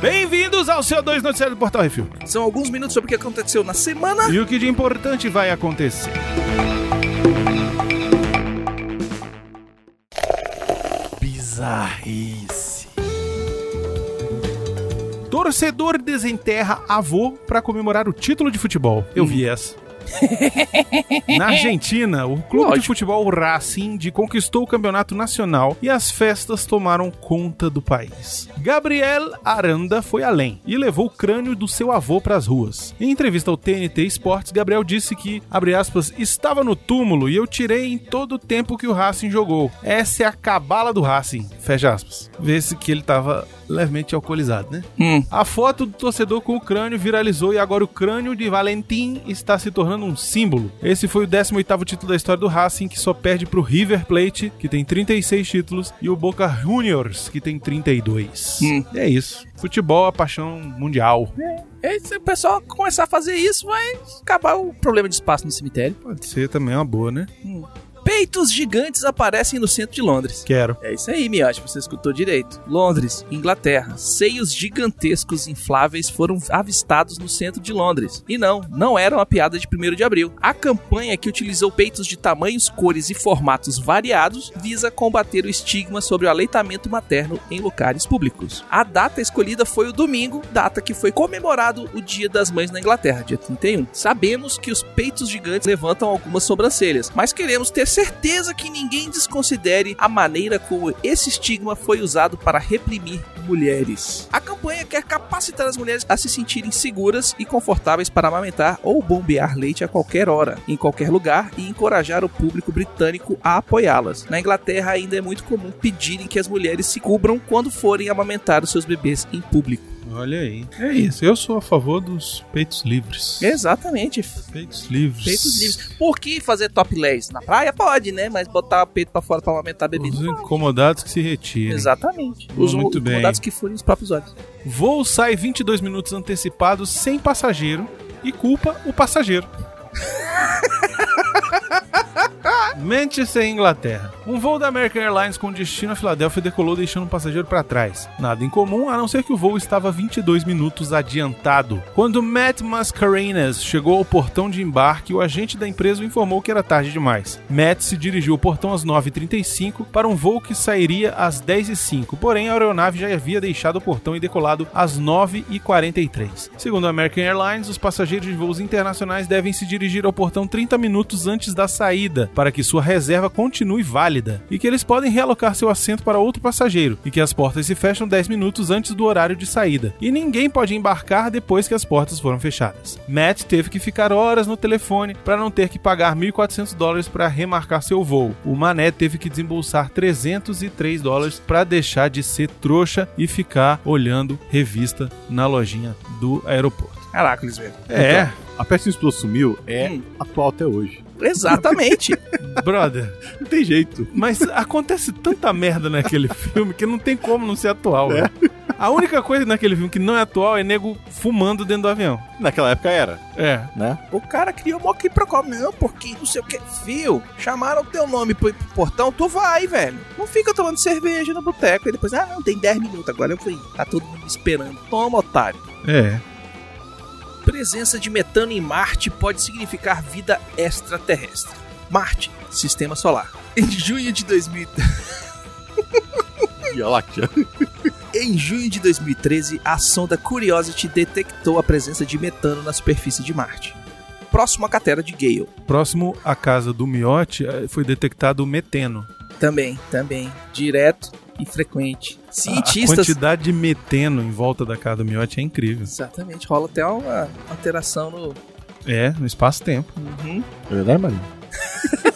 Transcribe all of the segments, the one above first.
Bem-vindos ao seu 2 Noticiário do Portal Refil. São alguns minutos sobre o que aconteceu na semana. E o que de importante vai acontecer? Bizarrice. Torcedor desenterra avô para comemorar o título de futebol. Eu vi essa. Na Argentina, o clube de Lógico. futebol Racing de conquistou o campeonato nacional e as festas tomaram conta do país. Gabriel Aranda foi além e levou o crânio do seu avô para as ruas. Em entrevista ao TNT Esportes, Gabriel disse que, abre aspas, estava no túmulo e eu tirei em todo o tempo que o Racing jogou. Essa é a cabala do Racing. Fecha aspas. Vê-se que ele estava levemente alcoolizado, né? Hum. A foto do torcedor com o crânio viralizou e agora o crânio de Valentim está se tornando um símbolo. Esse foi o 18º título da história do Racing, que só perde pro River Plate, que tem 36 títulos, e o Boca Juniors, que tem 32. Hum. É isso. Futebol é a paixão mundial. E se o pessoal começar a fazer isso, vai acabar o problema de espaço no cemitério. Pode ser também uma boa, né? Peitos gigantes aparecem no centro de Londres. Quero. É isso aí, Miotti, você escutou direito. Londres, Inglaterra. Seios gigantescos infláveis foram avistados no centro de Londres. E não, não era uma piada de 1 de abril. A campanha que utilizou peitos de tamanhos, cores e formatos variados visa combater o estigma sobre o aleitamento materno em locais públicos. A data escolhida foi o domingo, data que foi comemorado o Dia das Mães na Inglaterra, dia 31. Sabemos que os peitos gigantes levantam algumas sobrancelhas, mas queremos ter certeza que ninguém desconsidere a maneira como esse estigma foi usado para reprimir mulheres. A campanha quer capacitar as mulheres a se sentirem seguras e confortáveis para amamentar ou bombear leite a qualquer hora, em qualquer lugar e encorajar o público britânico a apoiá-las. Na Inglaterra ainda é muito comum pedirem que as mulheres se cubram quando forem amamentar os seus bebês em público. Olha aí. É isso. Eu sou a favor dos peitos livres. Exatamente. Peitos livres. Peitos livres. Por que fazer topless? Na praia pode, né? Mas botar o peito pra fora pra amamentar a bebida. Os incomodados que se retirem. Exatamente. Os muito bem. soldados que furem os próprios olhos. Voo sai 22 minutos antecipados sem passageiro e culpa o passageiro. Manchester, Inglaterra. Um voo da American Airlines com destino a Filadélfia decolou deixando um passageiro para trás. Nada em comum, a não ser que o voo estava 22 minutos adiantado. Quando Matt Mascarenas chegou ao portão de embarque, o agente da empresa o informou que era tarde demais. Matt se dirigiu ao portão às 9h35 para um voo que sairia às 10h05, porém a aeronave já havia deixado o portão e decolado às 9h43. Segundo a American Airlines, os passageiros de voos internacionais devem se dirigir ao portão 30 minutos antes da saída, para que sua reserva continue válida, e que eles podem realocar seu assento para outro passageiro, e que as portas se fecham 10 minutos antes do horário de saída, e ninguém pode embarcar depois que as portas foram fechadas. Matt teve que ficar horas no telefone para não ter que pagar 1.400 dólares para remarcar seu voo. O Mané teve que desembolsar 303 dólares para deixar de ser trouxa e ficar olhando revista na lojinha do aeroporto. Caraca, eles velho. É, A peça que sumiu é Hum. atual até hoje. Exatamente. brother, Não tem jeito. mas acontece tanta merda naquele filme que não tem como não ser atual. É. A única coisa naquele filme que não é atual é nego fumando dentro do avião. Naquela época era, É. né? o cara criou uma quiprocó. Não, porque não sei o que. Fio, chamaram o teu nome pro, pro portão, tu vai, velho. Não fica tomando cerveja no boteco. E depois, ah, não, tem 10 minutos, agora eu fui. Tá todo mundo me esperando. Toma, otário. É. Presença de metano em Marte pode significar vida extraterrestre. Marte, sistema solar. Em junho de 2000... Via Láctea. Em junho de 2013, a sonda Curiosity detectou a presença de metano na superfície de Marte. Próximo à cratera de Gale. Próximo à casa do Miotti eh, foi detectado o meteno. Também, também. Direto e frequente. A Cientistas. quantidade de meteno em volta da casa do Miotti é incrível. Exatamente, rola até uma alteração no. É, no espaço-tempo. Uhum. É verdade, Marinho?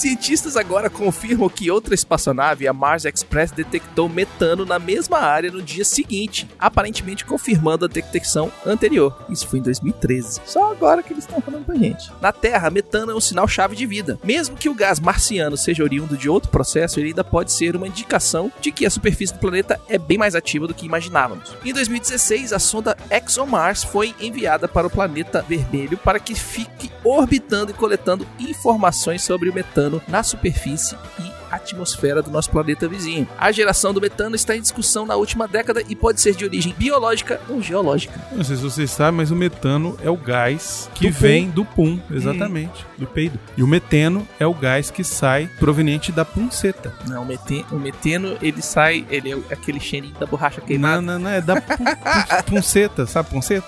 Cientistas agora confirmam que outra espaçonave, a Mars Express, detectou metano na mesma área no dia seguinte, aparentemente confirmando a detecção anterior. Isso foi em 2013. Só agora que eles estão falando pra gente. Na Terra, metano é um sinal-chave de vida. Mesmo que o gás marciano seja oriundo de outro processo, ele ainda pode ser uma indicação de que a superfície do planeta é bem mais ativa do que imaginávamos. Em 2016, a sonda ExoMars foi enviada para o planeta vermelho para que fique orbitando e coletando informações sobre o metano na superfície e atmosfera do nosso planeta vizinho. A geração do metano está em discussão na última década e pode ser de origem biológica ou geológica. Não sei se vocês sabem, mas o metano é o gás que Do pum. vem do pum, exatamente, do peido. E o meteno é o gás que sai proveniente da punceta. Não, o, mete- o meteno, ele sai, ele é aquele cheirinho da borracha Não, queimada. não, não, é da pu- pu- punceta, sabe punceta?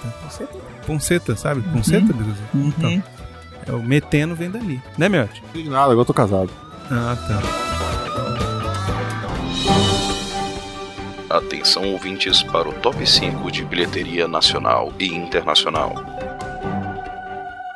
Punceta, sabe? Punceta, Biruzinho? Uhum. Então, é, o meteno vem dali. Né, Miotti? Não sei de nada, agora eu tô casado. Ah, tá. Atenção ouvintes para o top 5 de bilheteria nacional e internacional.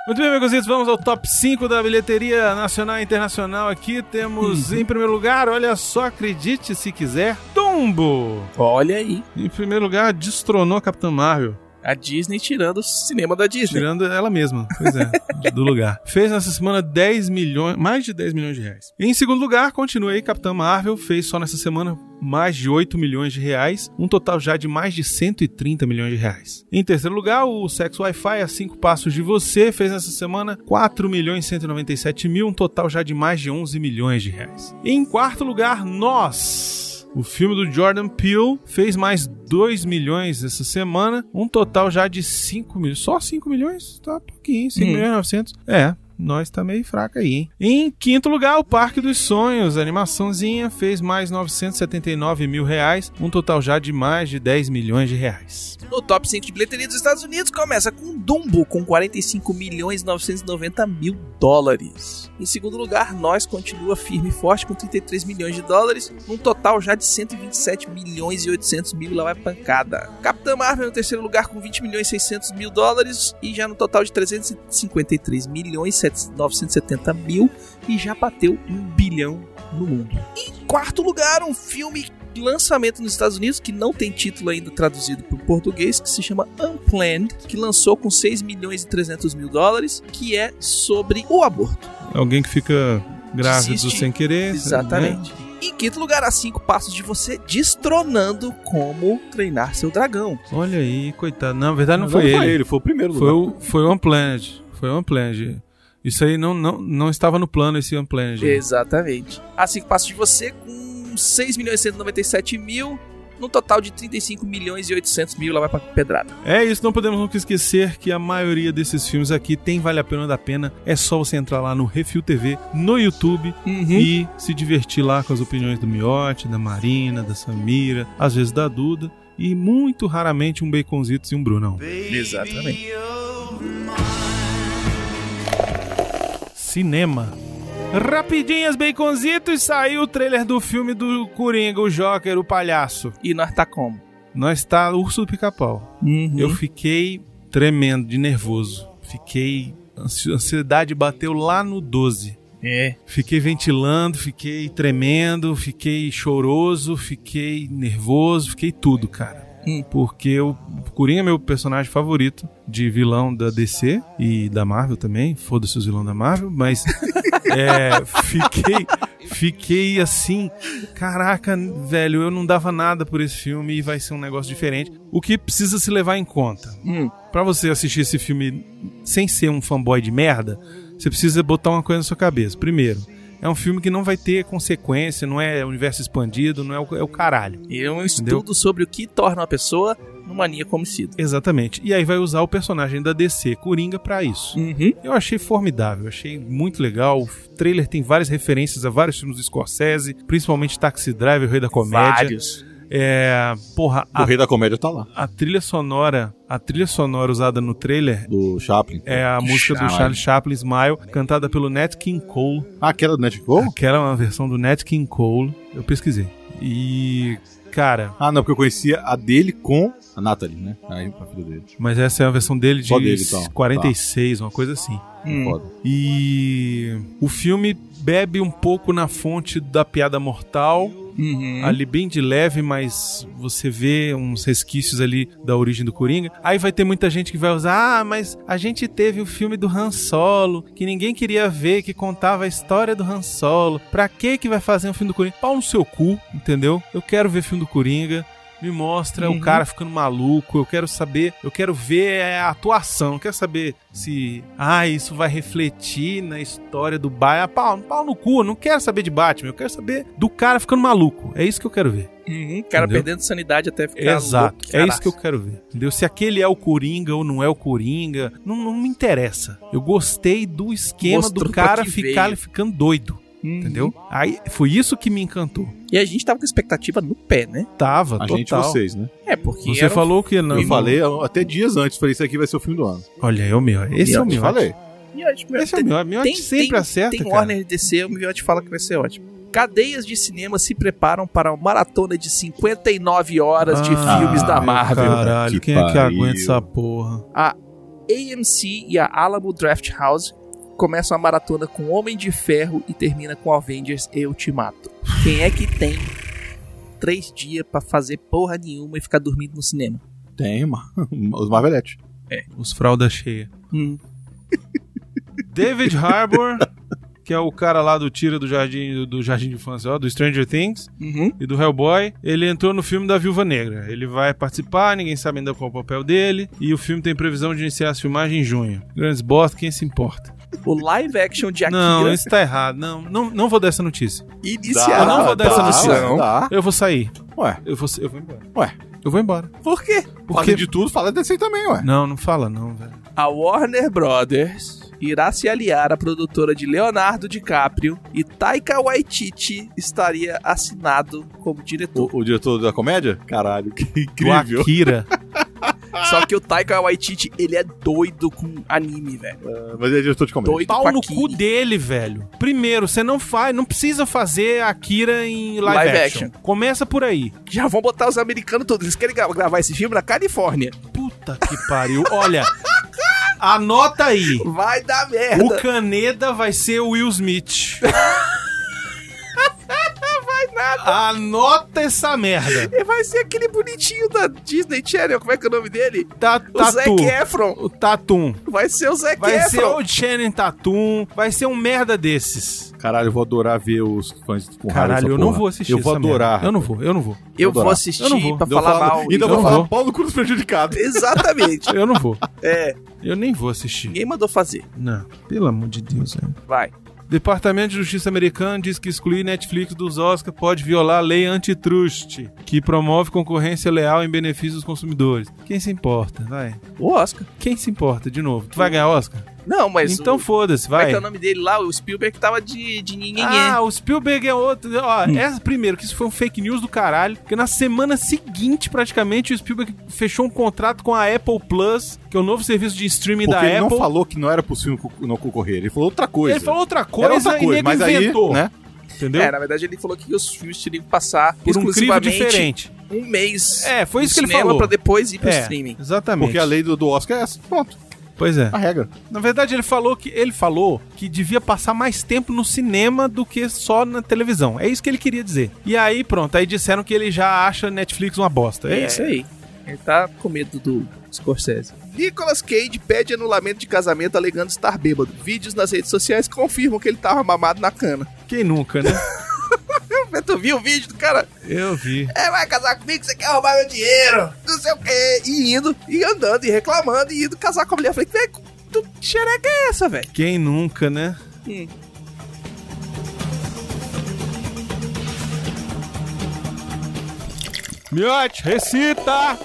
Muito bem, meus amigos, vamos ao top 5 da bilheteria nacional e internacional. Aqui temos, em primeiro lugar, olha só, acredite se quiser, Dumbo. Olha aí, Em primeiro lugar, destronou a Capitã Marvel, a Disney tirando o cinema da Disney. tirando ela mesma, pois é, do lugar. Fez nessa semana 10 milhões, mais de 10 milhões de reais. Em segundo lugar, continua aí, Capitã Marvel, fez só nessa semana mais de 8 milhões de reais, um total já de mais de 130 milhões de reais. Em terceiro lugar, o Sexo Wi-Fi a 5 passos de você fez nessa semana 4 milhões e 197 mil, um total já de mais de 11 milhões de reais. Em quarto lugar, Nós. O filme do Jordan Peele fez mais 2 milhões essa semana, um total já de 5 milhões. Só 5 milhões? Tá pouquinho, 5 Hum. milhões e 900. É, nós tá meio fraca aí, hein? Em quinto lugar, o Parque dos Sonhos, a animaçãozinha, fez mais 979 mil reais, um total já de mais de 10 milhões de reais. No top 5 de bilheteria dos Estados Unidos começa com Dumbo, com 45 milhões e 990 mil dólares. Em segundo lugar, Nós continua firme e forte com 33 milhões de dólares, num total já de 127 milhões e 800 mil lá vai pancada. Capitã Marvel no terceiro lugar com 20 milhões e 600 mil dólares e já no total de 353 milhões e 970 mil e já bateu um bilhão no mundo. Em quarto lugar, um filme lançamento nos Estados Unidos que não tem título ainda traduzido para o português, que se chama Unplanned, que lançou com 6 milhões e 300 mil dólares, que é sobre o aborto. Alguém que fica grávido Desiste. sem querer. Exatamente. Em quinto lugar, a cinco passos de você destronando como treinar seu dragão. né? Olha aí, coitado. Não, na verdade não Mas foi não ele. foi o primeiro Foi lugar. o, foi o Unplanned. Foi o Unplanned. Isso aí não, não, não estava no plano, esse Unplanned. Exatamente. A cinco passos de você com 6 milhões e 197 mil, no total de 35 milhões e 800 mil, lá vai pra pedrada. É isso, não podemos nunca esquecer que a maioria desses filmes aqui tem Vale a Pena ou da Pena. É só você entrar lá no Refil TV, no YouTube e se divertir lá com as opiniões do Miotti, da Marina, da Samira, às vezes da Duda e muito raramente um Baconzitos e um Brunão. Exatamente. Cinema. Rapidinhas, Baconzitos, saiu o trailer do filme do Coringa, o Joker, o palhaço. E nós tá como? Nós tá Urso do Pica-Pau. Eu fiquei tremendo de nervoso. Fiquei. ansi- Ansiedade bateu lá no 12. É. Fiquei ventilando, fiquei tremendo, fiquei choroso, fiquei nervoso, fiquei tudo, cara. Hum. Porque o Coringa é meu personagem favorito de vilão da DC e da Marvel também. Foda-se os vilões da Marvel, mas é, fiquei, fiquei assim, caraca, velho, eu não dava nada por esse filme e vai ser um negócio diferente. O que precisa se levar em conta? Hum. Pra você assistir esse filme sem ser um fanboy de merda, você precisa botar uma coisa na sua cabeça. Primeiro, é um filme que não vai ter consequência, não é universo expandido, não é o, é o caralho. E é um Entendeu? estudo sobre o que torna uma pessoa numa maníaco homicida. Exatamente. E aí vai usar o personagem da DC, Coringa, pra isso. Uhum. Eu achei formidável, achei muito legal. O trailer tem várias referências a vários filmes do Scorsese, principalmente Taxi Driver, o Rei da Comédia. Vários. É, porra, O a, Rei da Comédia tá lá. a trilha sonora, a trilha sonora usada no trailer Do Chaplin. é a música do Charlie. Charlie Chaplin, Smile, cantada pelo Nat King Cole. Ah, aquela do Netflix? Aquela é uma versão do Nat King Cole. Eu pesquisei. E, cara, Ah, não, porque eu conhecia a dele com a Natalie, né? Aí, a filha dele. mas essa é a versão dele de dele, então. 46, uma coisa assim. Hum. Foda. E o filme bebe um pouco na fonte da piada mortal, Uhum. ali bem de leve, mas você vê uns resquícios ali da origem do Coringa. Aí vai ter muita gente que vai usar, ah, mas a gente teve o filme do Han Solo, que ninguém queria ver, que contava a história do Han Solo. Pra que que vai fazer um filme do Coringa? Pau no seu cu, entendeu? Eu quero ver filme do Coringa. Me mostra Uhum. o cara ficando maluco. Eu quero saber, eu quero ver a atuação. Eu quero saber se, ah, isso vai refletir na história do Batman. Pau, pau no cu. Eu não quero saber de Batman. Eu quero saber do cara ficando maluco. É isso que eu quero ver. Uhum, cara Entendeu? perdendo sanidade até ficar Exato. louco, é isso que eu quero ver. Entendeu? Se aquele é o Coringa ou não é o Coringa, não, não me interessa. Eu gostei do esquema Mostrou do cara ficar veio. ficando doido. Uhum. Entendeu? Aí foi isso que me encantou. E a gente tava com a expectativa no pé, né? Tava, A total. gente e vocês, né? É, porque Você um- falou que não. Eu falei até dias antes, falei, isso aqui vai ser o filme do ano. Olha, é o meu. Esse é o Eu meu. falei. Esse é o meu. meu tem, sempre tem, acerta, tem cara. Warner DC, o Miotti fala que vai ser ótimo. Cadeias de cinema se preparam para uma maratona de 59 horas de Ah, filmes da Marvel. Caralho, Que quem é que pariu. aguenta essa porra? AMC e a Alamo Draft House começam a maratona com Homem de Ferro e termina com Avengers e Ultimato. Quem é que tem três dias pra fazer porra nenhuma e ficar dormindo no cinema? Tem, mano. Os Marveletes. Os fralda cheia. Hum. David Harbour, que é o cara lá do tira do jardim do jardim de infância, ó, do Stranger Things Uhum. e do Hellboy, ele entrou no filme da Viúva Negra. Ele vai participar, ninguém sabe ainda qual é o papel dele, e o filme tem previsão de iniciar as filmagens em junho. Grandes bosta, quem se importa? O live action de Akira Não, isso tá errado. Não, não, não vou dar essa notícia. iniciará. Eu não vou dar essa dá, notícia. Dá. Eu vou sair. Ué, Eu vou, eu vou embora. ué. Eu vou embora. Por quê? Porque Fala de tudo, fala desse aí também, ué. Não, não fala não, velho. A Warner Brothers irá se aliar à produtora de Leonardo DiCaprio e Taika Waititi estaria assinado como diretor. O, o diretor da comédia? Caralho, que Do incrível. Akira. Só que o Taika Waititi, ele é doido com anime, velho. Mas ele é diretor de comédia. Doido Pau no cu dele, velho. Primeiro, você não faz, não precisa fazer Akira em live, Live action. action. Começa por aí. Já vão botar os americanos todos. Eles querem gra- gravar esse filme na Califórnia. Puta que pariu. Olha, anota aí. Vai dar O merda. Caneda vai ser o Will Smith. Anota essa merda. E vai ser aquele bonitinho da Disney Channel. Como é que é o nome dele? Ta, O Zac. Efron. O Tatum. Vai ser o Zac Vai ser Efron. o Channing Tatum. Vai ser um merda desses. Caralho, eu vou adorar ver os fãs com Caralho, eu não vou assistir Eu vou essa merda. adorar. Eu não vou, eu não vou. Eu Vou vou adorar. assistir Eu não vou. pra falar mal. Ainda vou falar vou. pau no cu dos prejudicados. Exatamente. Eu não vou. É, Eu nem vou assistir. ninguém mandou fazer. Não, pelo amor de Deus, velho. Vai. Departamento de Justiça americano diz que excluir Netflix dos Oscars pode violar a lei antitrust, que promove concorrência leal em benefício dos consumidores. Quem se importa? Vai. O Oscar. Quem se importa, de novo? Tu vai ganhar Oscar? Não, mas. então o... foda-se, Como é vai. que é o nome dele lá? O Spielberg tava de, de ninguém. Ah, o Spielberg é outro. Ó, Hum. essa, primeiro, que isso foi um fake news do caralho. Porque na semana seguinte, praticamente, o Spielberg fechou um contrato com a Apple Plus, que é o novo serviço de streaming Porque da ele não Apple. falou que não era possível não concorrer. Ele falou outra coisa. Ele falou outra Era coisa, outra e coisa, nego mas inventou. aí, né? Entendeu? É, na verdade ele falou que os filmes teriam que passar Por um crivo exclusivamente diferente. um mês É, foi isso que ele falou. pra depois ir pro É, streaming. exatamente. Porque a lei do, do Oscar é essa. Pronto, Pois é. a regra. Na verdade, ele falou que ele falou que devia passar mais tempo no cinema do que só na televisão. É isso que ele queria dizer. E aí, pronto, aí disseram que ele já acha Netflix uma bosta. É isso aí. Ele tá com medo do Scorsese. Nicolas Cage pede anulamento de casamento alegando estar bêbado. Vídeos nas redes sociais confirmam que ele tava mamado na cana. Quem nunca, né? Tu viu o vídeo do cara? Eu vi. É, vai casar comigo, você quer roubar meu dinheiro, não sei o quê. E indo, e andando, e reclamando, e indo casar com a mulher. Eu falei, velho, que xereca é essa, velho? Quem nunca, né? Hum. Miote, recita!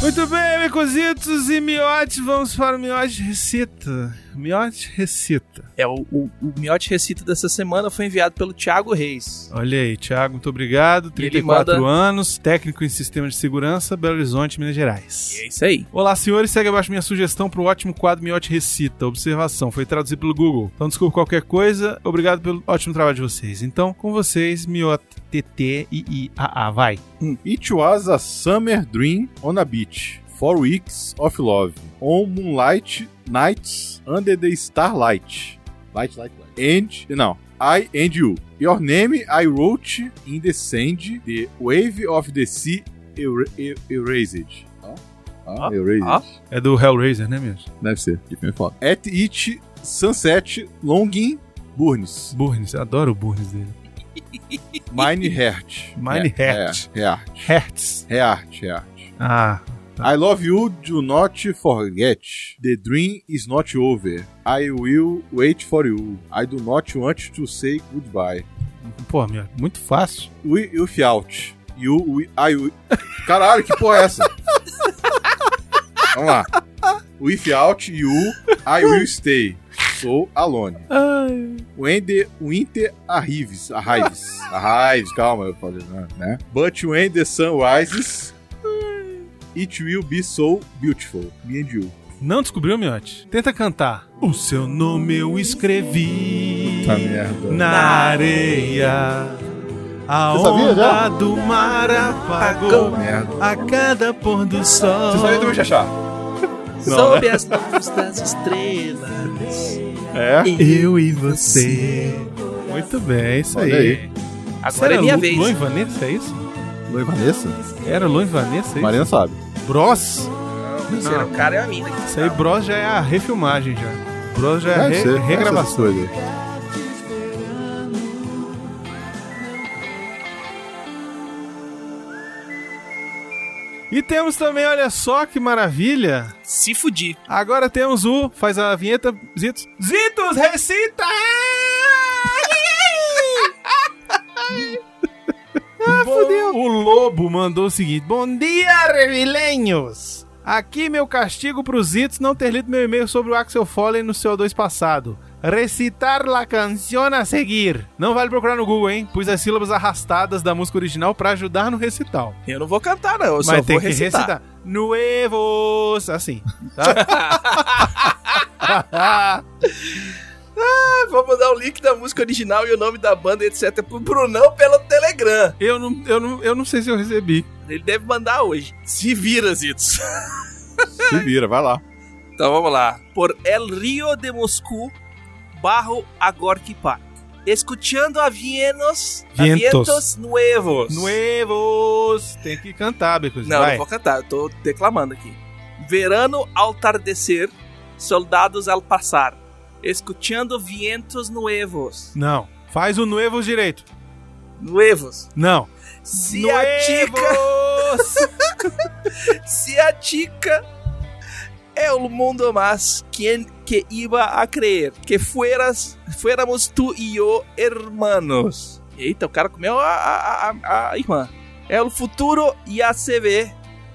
Muito bem, mecositos e miotes, vamos para o miote recita. Miote recita. É, o, o, o miote recita dessa semana foi enviado pelo Thiago Reis. Olha aí, Thiago, muito obrigado. E ele 34 manda- anos, técnico em sistema de segurança, Belo Horizonte, Minas Gerais. E é isso aí. Olá, senhores. Segue abaixo minha sugestão para o ótimo quadro Miote Recita. Observação, foi traduzido pelo Google. Então, desculpa qualquer coisa. Obrigado pelo ótimo trabalho de vocês. Então, com vocês, Miote T-T-I-I-A-A. Vai. It was a summer dream on a beach. Four weeks of love. On moonlight nights under the starlight. Light, light, light. And, não. I and you. Your name I wrote in the sand. The wave of the sea er er erased. Ah, Ah, erased. ah. É do Hellraiser, né, mesmo? Deve ser. Que filme foda. At it sunset longing burns. Burns. Adoro o Burns dele. Mine Heart. Mine É, Heart. É, Heart. Heart, Heart. Ah, I love you, do not forget. The dream is not over. I will wait for you. I do not want to say goodbye. pô, meu, muito fácil. We, without. You, we, I, will- Caralho, que porra é essa? Vamos lá. Without you, I will stay. So alone. Ai. When the winter arrives, arrives, arrives, calma, eu falei, né, né? But when the sun rises, it will be so beautiful. Me and you. Não descobriu, Miote? Tenta cantar. O seu nome eu escrevi Puta merda. na areia. A Você sabia onda já? do mar apagou Merda. a cada pôr do sol. Você sabia também, Xaxá? Sob as luzes das estrelas. É? Eu e você. Muito bem, é isso Olha aí. aí. Agora é Era minha Lu- vez. Luan e Vanessa, é isso? Luan e Vanessa? Era Luan e Vanessa, é isso? Marina sabe. Bros? Você era o cara e a mina. Isso aí, Bros já é a refilmagem já. Bros já é a re- ser, regravação. E temos também, olha só que maravilha. Se fudir. Agora temos o. Faz a vinheta, Zitos. Zitos, recita! O Lobo mandou o seguinte: Bom dia, revilenhos! Aqui meu castigo pros Zitos não ter lido meu e-mail sobre o Axel Foley no CO2 passado. Recitar la canción a seguir. Não vale procurar no Google, hein? Pus as sílabas arrastadas da música original pra ajudar no recital. Eu não vou cantar, não. Eu só Mas tem vou que recitar. recitar. Nuevos. Assim. Tá? Ah, vou mandar o link da música original e o nome da banda, etc. pro Brunão pelo Telegram. eu, não, eu, não, eu não sei se eu recebi. Ele deve mandar hoje. Se vira, Zitos. Se vira, vai lá. Então vamos lá. Por El Rio de Moscú, barro a Gorky Park. Escuchando a vientos, a Vientos. vientos nuevos. Nuevos. Tem que cantar, Becos. Não, Vai. não vou cantar, eu tô declamando aqui. Verano ao tardecer, soldados al passar. Escuchando vientos nuevos. Não. Faz o Nuevos direito. Nuevos. Não. Se a tica, Nuevos. se a tica é o mundo más, quem que iba a creer que fueras, fuéramos tú e eu hermanos. Eita, o cara comeu a, a, a, a irmã. É o futuro ya se ve,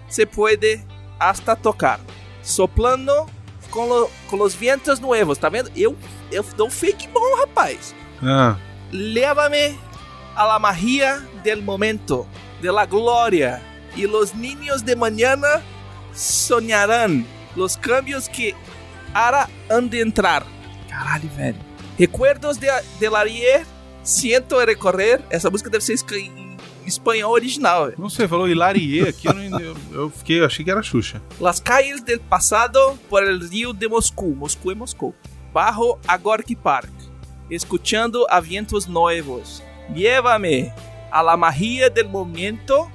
se puede hasta tocar. Soplando com, lo, com os vientos nuevos, tá vendo? Eu, eu dou fake bom, rapaz. Ah. Lévame a la magia del momento, de la gloria, y los niños de mañana soñarán los cambios que hará han de entrar. Caralho, velho. Recuerdos de, del ayer, siento recorrer. Essa música deve ser espanhol original, velho. Não sei, falou Hilarie aqui, eu, não, eu, eu fiquei, eu achei que era Xuxa. Las calles del pasado por el río de Moscú. Moscú é Moscú. Bajo a Gorky Park. Escuchando a vientos nuevos. Llévame a la magia del momento,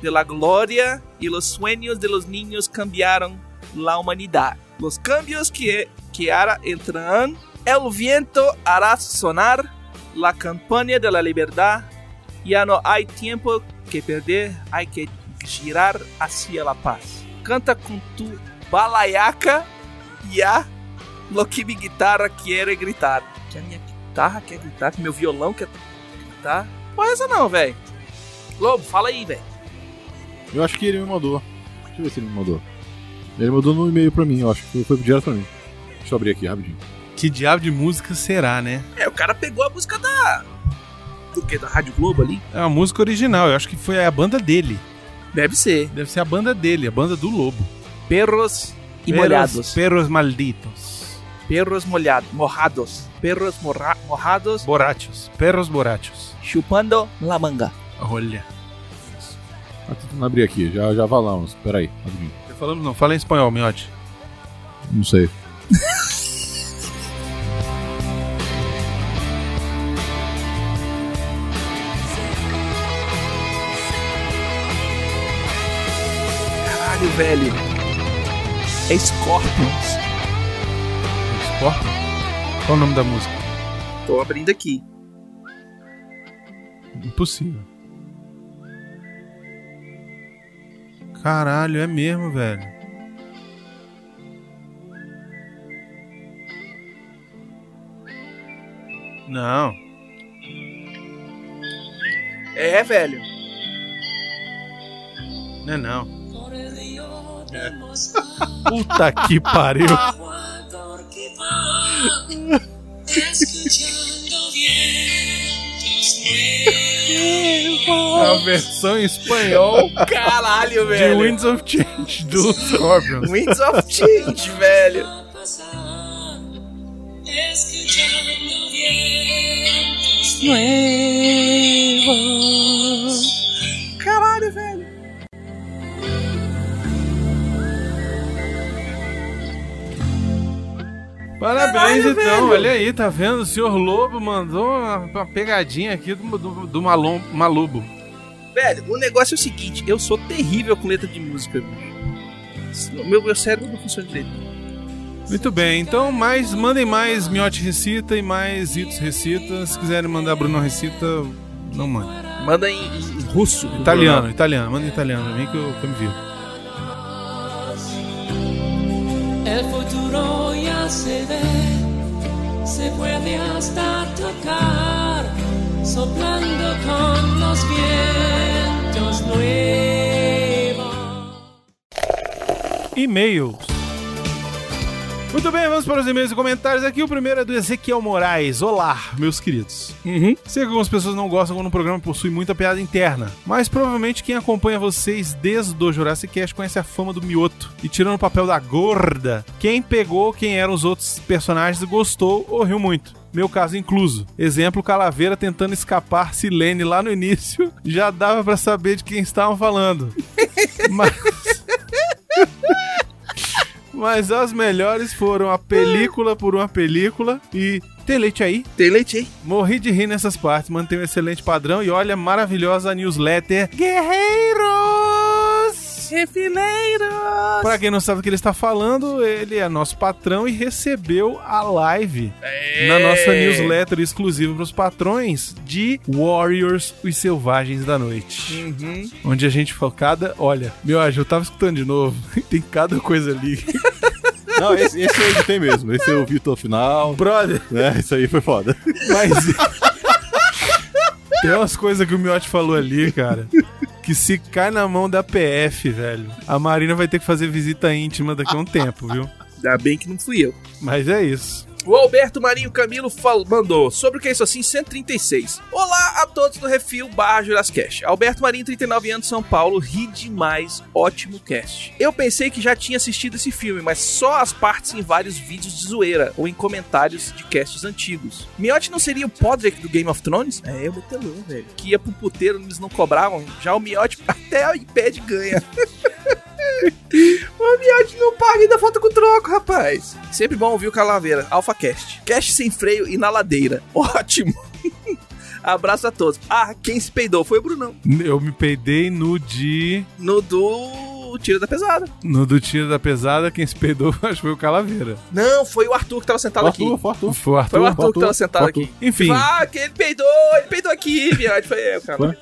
de la gloria y los sueños de los niños cambiaron la humanidad. Los cambios que, que ahora entrarán, el viento hará sonar la campaña de la libertad. Ya no hay tiempo que perder, hay que girar hacia la paz. Canta com tu balaiaca e a lo que mi guitarra quiere gritar. Que a minha guitarra quer gritar, que meu violão quer gritar. Não é essa não, velho. Lobo, fala aí, velho. Eu acho que ele me mandou. Deixa eu ver se ele me mandou. Ele mandou no e-mail pra mim, eu acho que foi, foi direto pra mim. Deixa eu abrir aqui rapidinho. Que diabo de música será, né? É, o cara pegou a música da... Do que? Da Rádio Globo ali? É uma música original, eu acho que foi a banda dele. Deve ser. Deve ser a banda dele, a banda do Lobo. Perros e Perros- molhados. Perros malditos. Perros molhados. Morrados. Perros morra... morrados Borachos. Perros borachos. chupando la manga. Olha. Tá tentando abrir aqui, já, já falamos. Pera aí, rapidinho. Falando não, fala em espanhol, miote. Não sei. velho. É Scorpions. Scorpion? Qual o nome da música? Tô abrindo aqui. Impossível. Caralho, é mesmo, velho. Não. É, velho. Não é não. Puta que pariu. A versão em espanhol Caralho, de velho. Winds of Change do Scorpions. Winds of Change, velho. Caralho, Parabéns, Caralho, então. velho. Olha aí, tá vendo? O senhor Lobo mandou uma, pegadinha aqui do, do, do Malom, Malubo. Velho, o negócio é o seguinte, eu sou terrível com letra de música. Meu, meu cérebro não funciona direito. Muito bem, então mais, mandem mais Miote Recita e mais Itos Recita. Se quiserem mandar Bruno Recita, não mande. Manda em, em russo. Italiano, italiano, manda em italiano mim que eu, que eu me viro. Se ve, se puede hasta tocar, soplando con los vientos nuevos. E-mails. Muito bem, vamos para os e-mails e comentários aqui. O primeiro é do Ezequiel Moraes. Olá, meus queridos. Uhum. Sei que algumas pessoas não gostam quando o programa possui muita piada interna, mas provavelmente quem acompanha vocês desde o Jurassic Cast conhece a fama do Mioto. E tirando o papel da gorda, quem pegou quem eram os outros personagens gostou ou riu muito. Meu caso incluso. Exemplo, Calaveira tentando escapar Silene lá no início, já dava pra saber de quem estavam falando. Mas... Mas as melhores foram a película por uma película e tem leite aí? Tem leite aí. Morri de rir nessas partes, mantém um excelente padrão e olha a maravilhosa newsletter Guerreiros! Refileiros! Pra quem não sabe o que ele está falando, ele é nosso patrão e recebeu a live na nossa newsletter exclusiva para os patrões de Warriors, os Selvagens da Noite. Uhum. Onde a gente focada, olha, meu eu tava escutando de novo, tem cada coisa ali. Não, esse, esse eu editei mesmo. Esse eu vi até o final. Brother, Né? Isso aí foi foda. Mas. Tem umas coisas que o Miotti falou ali, cara. Que se cai na mão da PF, velho, a Marina vai ter que fazer visita íntima daqui a um tempo, viu? Ainda bem que não fui eu. Mas é isso. O Alberto Marinho Camilo fal- mandou sobre o que é isso assim 136. Olá a todos do Refil barra Jurassicast. Alberto Marinho, 39 anos, São Paulo, ri demais, ótimo cast. Eu pensei que já tinha assistido esse filme, mas só as partes em vários vídeos de zoeira ou em comentários de casts antigos. Miotti não seria o Podrick do Game of Thrones? É, eu metelão, velho. Que ia pro puteiro, eles não cobravam. Já o Miotti até o iPad ganha. O Miotti não paga e ainda falta com troco, rapaz. Sempre bom ouvir o Calaveira, AlphaCast. Cast sem freio e na ladeira. Ótimo. Abraço a todos. Ah, quem se peidou foi o Brunão. Eu me peidei no de. No do Tira da Pesada. No do tiro da pesada, quem se peidou acho que foi o Calaveira. Não, foi o Arthur que tava sentado aqui. Arthur, foi Arthur. Foi o Arthur. Foi o Arthur que Arthur, tava sentado Arthur. aqui. Enfim, Ah, que ele peidou, ele peidou aqui, Miotti. Foi eu, cara.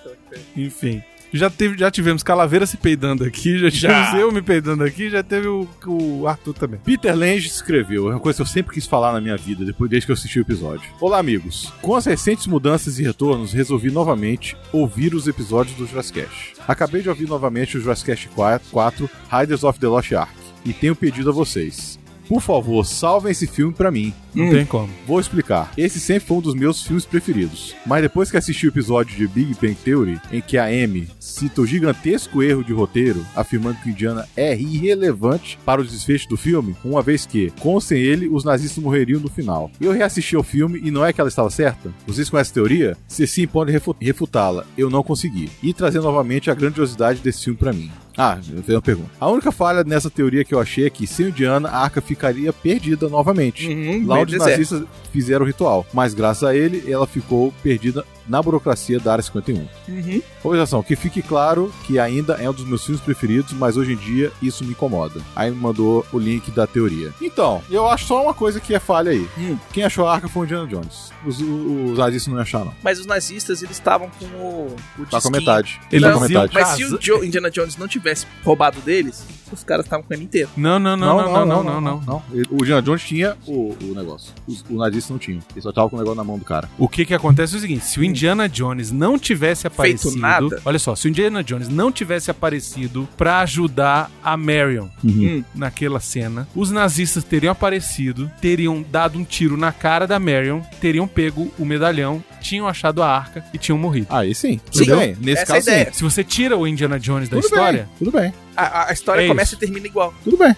Enfim. Já, teve, já tivemos Calaveira se peidando aqui, já tivemos eu me peidando aqui, já teve o, o Arthur também. Peter Lange escreveu, é uma coisa que eu sempre quis falar na minha vida, depois desde que eu assisti o episódio. Olá, amigos. Com as recentes mudanças e retornos, resolvi novamente ouvir os episódios do Jurassic. Acabei de ouvir novamente o Jurassic Cast 4, 4 Riders of the Lost Ark, e tenho pedido a vocês. Por favor, salvem esse filme pra mim. Não tem como. Vou explicar. Esse sempre foi um dos meus filmes preferidos. Mas depois que assisti o episódio de Big Bang Theory, em que a Amy cita o gigantesco erro de roteiro, afirmando que Indiana é irrelevante para o desfecho do filme, uma vez que, com ou sem ele, os nazistas morreriam no final. Eu reassisti ao filme e não é que ela estava certa? Vocês conhecem a teoria? Se sim, podem refu- refutá-la. Eu não consegui. E trazer novamente a grandiosidade desse filme pra mim. Ah, eu tenho uma pergunta. A única falha nessa teoria que eu achei é que, sem o Indiana, a arca ficaria perdida novamente. Uhum, Lá onde os nazistas fizeram o ritual. Mas graças a ele, ela ficou perdida na burocracia da Área 51. Uhum. Observação, que fique claro que ainda é um dos meus filmes preferidos, mas hoje em dia isso me incomoda. Aí me mandou o link da teoria. Então, eu acho só uma coisa que é falha aí. Hum. Quem achou a arca foi o Indiana Jones. Os, os, os nazistas não acharam, não. Mas os nazistas, eles estavam com o, o Tá com metade. Eles tá com metade. Mas se o Joe, Indiana Jones não tivesse roubado deles, os caras estavam com ele inteiro. Não, não, não, não, não, não, não, não. O Indiana Jones tinha o, o negócio. Os, o nazista não tinha. Ele só tava com o negócio na mão do cara. O que que acontece é o seguinte, se o Indiana Jones não tivesse aparecido, nada. olha só, se o Indiana Jones não tivesse aparecido pra ajudar a Marion Hum. naquela cena, os nazistas teriam aparecido, teriam dado um tiro na cara da Marion, teriam pego o medalhão, tinham achado a arca e tinham morrido. Aí sim. Tudo Sim. bem. Nesse Essa é caso, ideia. sim. Se você tira o Indiana Jones da Tudo história, bem. Tudo bem. A, a história É começa isso. e termina igual. Tudo bem.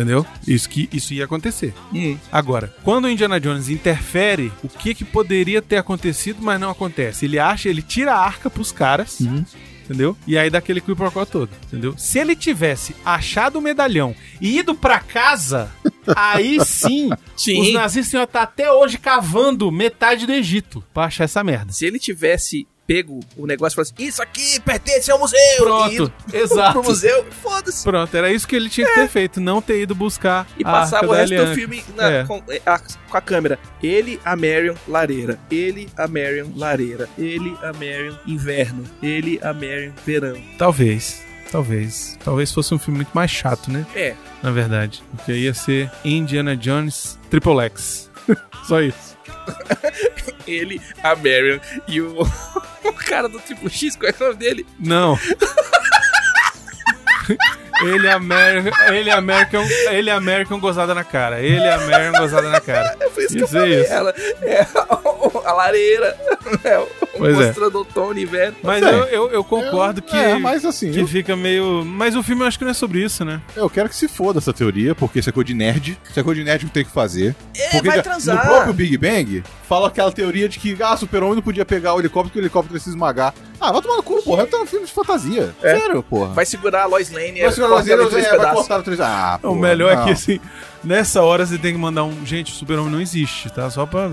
Entendeu? Isso que isso ia acontecer. Hum. Agora, quando o Indiana Jones interfere, o que que poderia ter acontecido, mas não acontece? Ele acha, ele tira a arca pros caras, entendeu? E aí dá aquele quiprocó todo, entendeu? Se ele tivesse achado o medalhão e ido pra casa, aí sim, Sim. os nazistas iam estar até hoje cavando metade do Egito pra achar essa merda. Se ele tivesse pego o negócio e falado assim, isso aqui pertence ao museu. Pronto, exato. Pro museu, foda-se. Pronto, era isso que ele tinha que ter feito, não ter ido buscar E passava o resto do filme na- É. com, a, com a câmera. Ele, a Marion, lareira. Ele, a Marion, lareira. Ele, a Marion, inverno. Ele, a Marion, verão. Talvez, talvez. Talvez fosse um filme muito mais chato, né? É, Na verdade. Porque ia ser Indiana Jones Triple X. Só isso. ele, a Marion e o, o cara do Triplo X, qual é o nome dele? Não. Ele é American, ele é American, ele é American gozada na cara. Ele é American gozada na cara. É por isso que Isso, eu falei. isso. Ela é a, a lareira. É, o- Pois é. mostrando outono e inverno. Mas eu, eu, eu concordo que, É, mas assim, que eu, fica meio. Mas o filme eu acho que não é sobre isso, né? eu quero que se foda essa teoria, porque isso é coisa de nerd. Isso é coisa de nerd que tem que fazer. É, Porque vai transar. no próprio Big Bang, fala aquela teoria de que ah, super-homem não podia pegar o helicóptero porque o helicóptero ia se esmagar. Ah, vai tomar no cu, porra. É um filme de fantasia. É. Sério, porra. Vai segurar a Lois Lane Vai segurar cortar é, cortar o três. Ah, o melhor é que assim. Nessa hora você tem que mandar um. Gente, o super-homem não existe, tá? Só pra.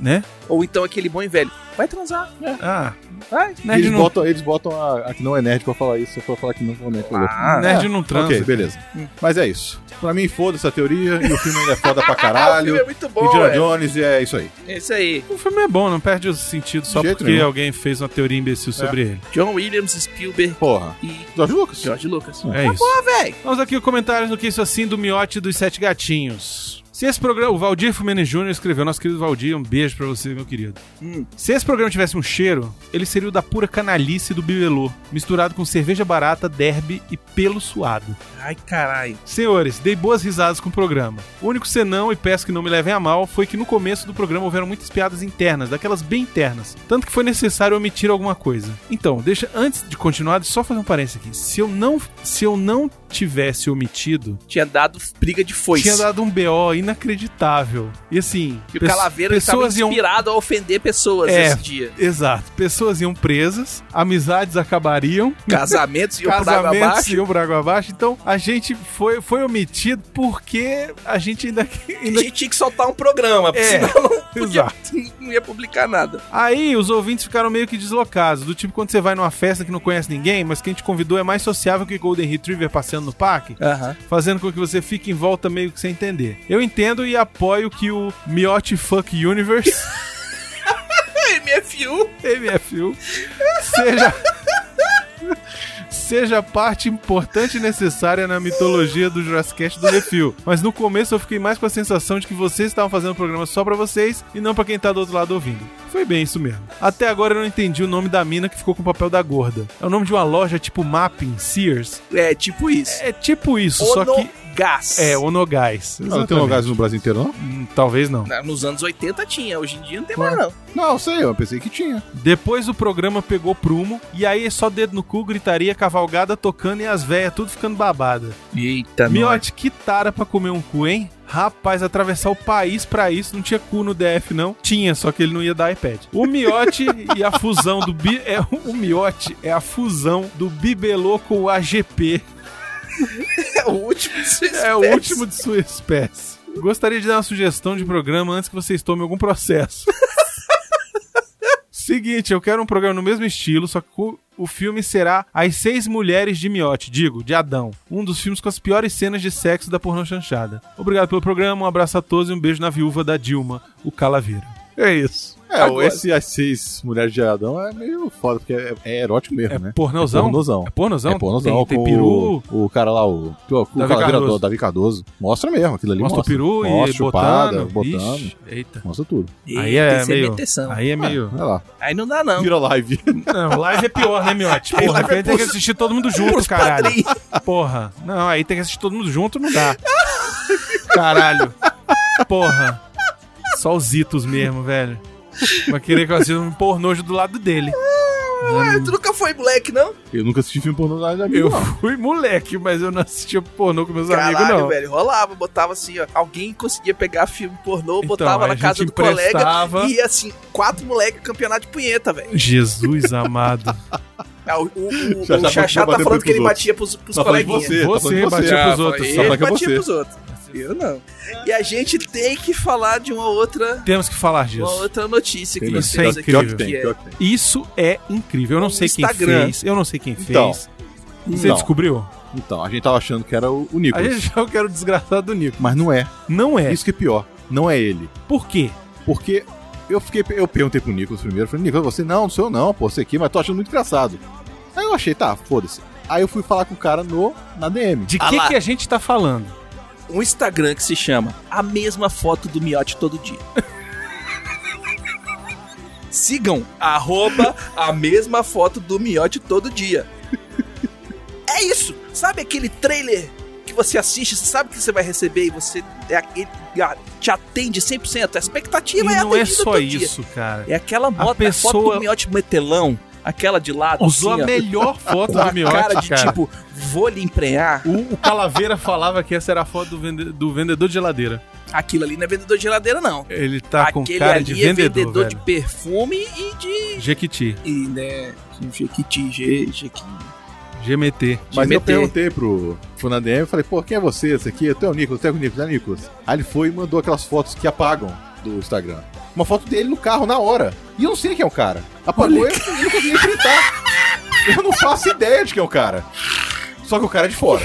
Né? Ou então aquele bom e velho. Vai transar. Ah, Vai. nerd Eles não, botam, eles botam a, a que não é nerd pra falar isso, pra falar que não é nerd. Ah, nerd É, não transa. Ok, beleza. Mas é isso. Pra mim, foda essa teoria e o filme ainda é foda pra Ah, o caralho. filme é muito bom, Indiana velho. Jones e é isso aí. É isso aí. O filme é bom, não perde o sentido só porque nenhum. alguém fez uma teoria imbecil sobre ele. John Williams, Spielberg Porra. e George Lucas. George Lucas. É isso. Pô, velho. Vamos aqui o comentário do que isso assim do miote dos sete gatinhos. Se esse programa. O Valdir Fumene Jr. escreveu, nosso querido Valdir, um beijo pra você, meu querido. Hum. Se esse programa tivesse um cheiro, ele seria o da pura canalice do bibelô, misturado com cerveja barata, derby e pelo suado. Ai, caralho. Senhores, dei boas risadas com o programa. O único senão, e peço que não me levem a mal, foi que no começo do programa houveram muitas piadas internas, daquelas bem internas. Tanto que foi necessário omitir alguma coisa. Então, deixa, antes de continuar, deixa só fazer um parênteses aqui. Se eu não, se eu não tivesse omitido, Tinha dado briga de foice. tinha dado um BO inacreditável. E assim, E o pes- Calaveira estava pessoas iam inspirado a ofender pessoas É. esse dia. Exato. Pessoas iam presas, amizades acabariam, Casamentos e o prago casamentos abaixo. iam por água abaixo. Então a gente foi, foi omitido porque a gente ainda. A ainda... gente tinha que soltar um programa, É, senão não, podia, exato. não ia publicar nada. Aí os ouvintes ficaram meio que deslocados. Do tipo quando você vai numa festa que não conhece ninguém, mas quem te convidou é mais sociável que Golden Retriever passeando no parque. Fazendo com que você fique em volta meio que sem entender. Eu entendo e apoio que o Miote Fuck Universe MFU. MFU seja seja parte importante e necessária na mitologia do Jurassic Cast do Refil. Mas no começo eu fiquei mais com a sensação de que vocês estavam fazendo o programa só pra vocês e não pra quem tá do outro lado ouvindo. Foi bem isso mesmo. Até agora eu não entendi o nome da mina que ficou com o papel da gorda. É o nome de uma loja tipo Mapping, Sears. É, tipo isso. É tipo isso, só que Gás. é Onogás. Não, não tem lugares no Brasil inteiro, não? Hum, Talvez não. Nos anos 80 tinha, hoje em dia não tem mais não. Não, sei, eu pensei que tinha. Depois o programa pegou prumo e aí é só dedo no cu, gritaria, cavalgada tocando e as velhas tudo ficando babada. Eita, Miote, que tara pra comer um cu, hein? Rapaz, atravessar o país pra isso, não tinha cu no DF, não. Tinha, só que ele não ia dar iPad. O miote e a fusão do bi... é, O miote é a fusão do bibelô com o AGP. É o último de sua É o espécie. último de sua espécie. Gostaria de dar uma sugestão de programa antes que vocês tomem algum processo. Se Seguinte, eu quero um programa no mesmo estilo, só que o, o filme será As Seis Mulheres de Miote, digo, de Adão. Um dos filmes com as piores cenas de sexo da pornô chanchada. Obrigado pelo programa, um abraço a todos e um beijo na viúva da Dilma, o Calaveira. É isso. É, Agora- esse As Seis Mulheres de Adão é meio foda, porque é, é erótico mesmo, É né? pornozão? É pornozão. É pornozão? É pornozão. Tem, tem com peru, O, o cara lá, o, o Davi Calaveira Cardoso. do Davi Cardoso. Mostra mesmo, aquilo ali mostra mostra. o peru mostra, e chupada, botando. botando. Ixi, eita. Mostra tudo. Aí é tem meio-. Aí é meio... Vai lá. Aí não dá, não. Vira live. Não, live é pior, né, Miote? Porra, é aí tem que assistir todo mundo junto, caralho. Porra. Não, aí tem que assistir todo mundo junto, não dá. Caralho. Porra. Só os itos mesmo, velho. Vai querer que eu assista um pornojo do lado dele. Ah, tu nunca foi moleque, não? Eu nunca assisti filme pornô da amigo, Eu não. fui moleque, mas eu não assistia pornô com meus amigos, Caralho, não. velho. Rolava, botava assim, ó. Alguém conseguia pegar filme pornô, Então, botava na a casa do colega emprestava. e ia assim, quatro moleques campeonato de punheta, velho. Jesus amado. Ah, o, o, o, tá Xaxá tá falando que ele batia pros, pros Tá coleguinhas. você. tá Você falando de batia você. pros outros, Ele batia você. pros outros. Eu não. E a gente tem que falar de uma outra, Temos que falar uma disso. outra notícia que nós isso é temos aqui. incrível. Pior que tem, que é- que. Isso é incrível. Eu não No sei quem Instagram. fez. Eu não sei quem Então, fez. Você não. descobriu? Então, a gente tava achando que era o, o A Nicolas. gente já quer o desgraçado do Nico. Mas não é. Não é. Isso que é pior. Não é ele. Por quê? Porque eu fiquei. Eu perguntei pro Nicolas primeiro. Falei, Nicolas, você não, não sou eu não, pô, você aqui, mas tô achando muito engraçado. Aí eu achei, tá, foda-se. Aí eu fui falar com o cara no, na DM. De Ah que, que a gente tá falando? Um Instagram que se chama A Mesma Foto do Miote Todo Dia. Sigam arroba a mesma foto do Miote todo dia. É isso! Sabe aquele trailer que você assiste, você sabe que você vai receber e você é, ele, ah, te atende 100%? A E expectativa é não é só todo dia. isso, cara. É aquela bota, a pessoa- foto do Miote metelão, aquela de lado, Usou assim, a ó, melhor foto com a do Miotti, cara de cara. tipo, vou lhe emprenhar. O, o Calaveira falava que essa era a foto do, vende- do vendedor de geladeira. Aquilo ali não é vendedor de geladeira, não. Ele tá com Aquele cara ali de é vendedor, vendedor de velho. perfume e de. Jequiti. E, né? Jequiti, G, Jequiti. GMT. Mas eu meter. perguntei pro. Fui na DM e falei, pô, quem é você? Esse aqui? Eu tenho o Nicolas, tenho o Nicolas, é o Nicolas. Aí ele foi e mandou aquelas fotos que apagam do Instagram. Uma foto dele no carro na hora. E eu não sei quem é o cara. Apagou e eu não consegui acreditar. Eu não faço ideia de quem é o cara. Só que o cara é de fora.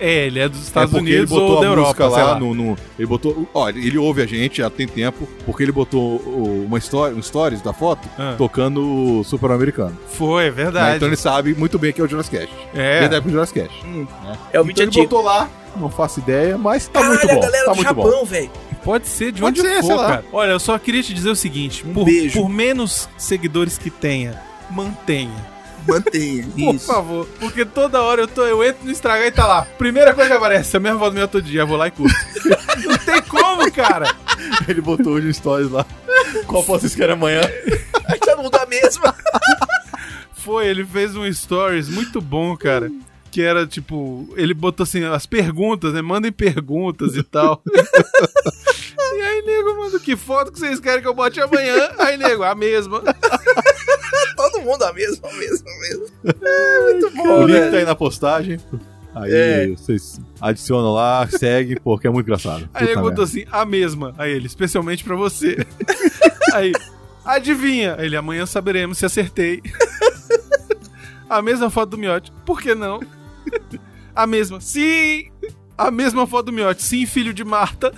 É, ele é dos Estados é porque Unidos ele botou ou da a Europa, lá, lá. No, no- Ele botou. Olha, ele ouve a gente já tem tempo, porque ele botou o- uma história, um stories da foto Ah. tocando o Super Americano. Foi, é Né? verdade. Então ele sabe muito bem que é o Jurassic. É. A época do Jurassic Cast. É o Então ele antigo. botou lá, não faço ideia, mas tá Caralho, muito bom. a galera Tá do muito bom. Japão, velho. Pode ser de Pode onde ser, for, lá. cara. Olha, eu só queria te dizer o seguinte: Um por, beijo. por menos seguidores que tenha, mantenha. Mantenha. Por Isso. favor. Porque toda hora eu, tô, eu entro no Instagram e tá lá. Primeira coisa que aparece, a mesma foto minha todo dia. Eu vou lá e curto. Não tem como, cara. Ele botou hoje um stories lá. Qual foto vocês querem amanhã? Aí todo mundo a mesma. Foi, ele fez um stories muito bom, cara. Que era tipo, ele botou assim, as perguntas, né? Mandem perguntas e tal. e aí, nego, manda que foto que vocês querem que eu bote amanhã? Aí, nego, a mesma. todo mundo a mesma, a mesma, a mesma. É, muito o bom, link velho. tá aí na postagem. Aí É. vocês adicionam lá, seguem, porque é muito engraçado. Aí ele botou merda. assim, a mesma. Aí ele, especialmente pra você. aí, adivinha? Aí ele, amanhã saberemos se acertei. a mesma foto do Miote. Por que não? A mesma. Sim! A mesma foto do Miote. Sim, filho de Marta.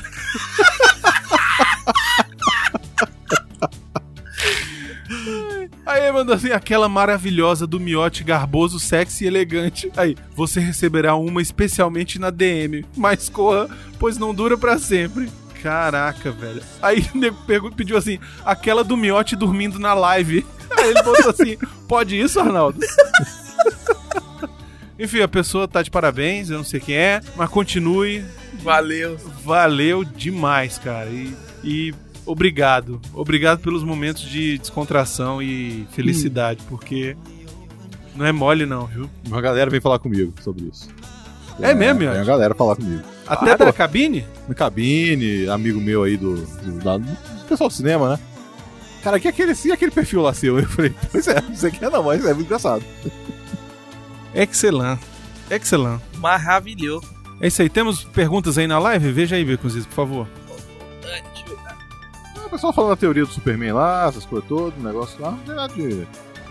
Aí mandou assim, aquela maravilhosa do miote garboso, sexy e elegante. Aí, você receberá uma especialmente na DM, mas corra, pois não dura pra sempre. Caraca, velho. Aí nego pediu assim, aquela do miote dormindo na live. Aí ele botou assim, pode isso, Arnaldo? Enfim, a pessoa tá de parabéns, eu não sei quem é, mas continue. Valeu. Valeu demais, cara. E, e obrigado. Obrigado pelos momentos de descontração e felicidade, porque não é mole não, viu? Uma galera vem falar comigo sobre isso. É mesmo, Vem Miotti? a galera falar comigo. Até Ah, da pô. cabine? Na cabine, amigo meu aí do, do, da- do pessoal do cinema, né? Cara, que aquele, e aquele perfil lá seu? Eu falei, pois é, não sei o que é não, mas é muito engraçado. Excelente. Excelente. Maravilhoso. É isso aí. Temos perguntas aí na live? Veja aí, Beconzitos, por favor. Ver. O pessoal falando da teoria do Superman lá, essas coisas todas, o negócio lá. Não tem.